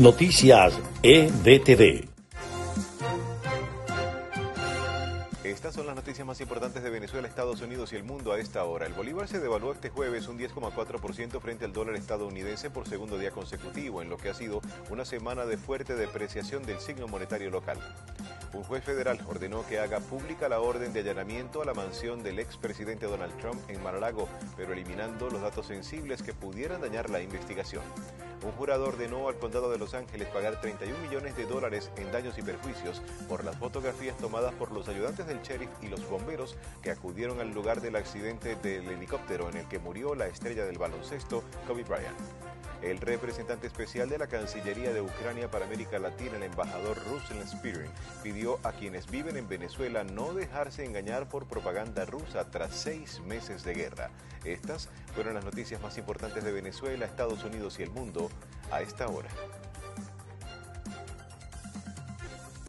Noticias EDTV. Estas son las noticias más importantes de Venezuela, Estados Unidos y el mundo a esta hora. El bolívar se devaluó este jueves un 10,4% frente al dólar estadounidense por segundo día consecutivo, en lo que ha sido una semana de fuerte depreciación del signo monetario local. Un juez federal ordenó que haga pública la orden de allanamiento a la mansión del expresidente Donald Trump en Mar-a-Lago, pero eliminando los datos sensibles que pudieran dañar la investigación. Un jurado ordenó al condado de Los Ángeles pagar 31 millones de dólares en daños y perjuicios por las fotografías tomadas por los ayudantes del sheriff y los bomberos que acudieron al lugar del accidente del helicóptero en el que murió la estrella del baloncesto Kobe Bryant. El representante especial de la Cancillería de Ucrania para América Latina, el embajador Russell Spearing, pidió a quienes viven en Venezuela no dejarse engañar por propaganda rusa tras seis meses de guerra. Estas fueron las noticias más importantes de Venezuela, Estados Unidos y el mundo a esta hora.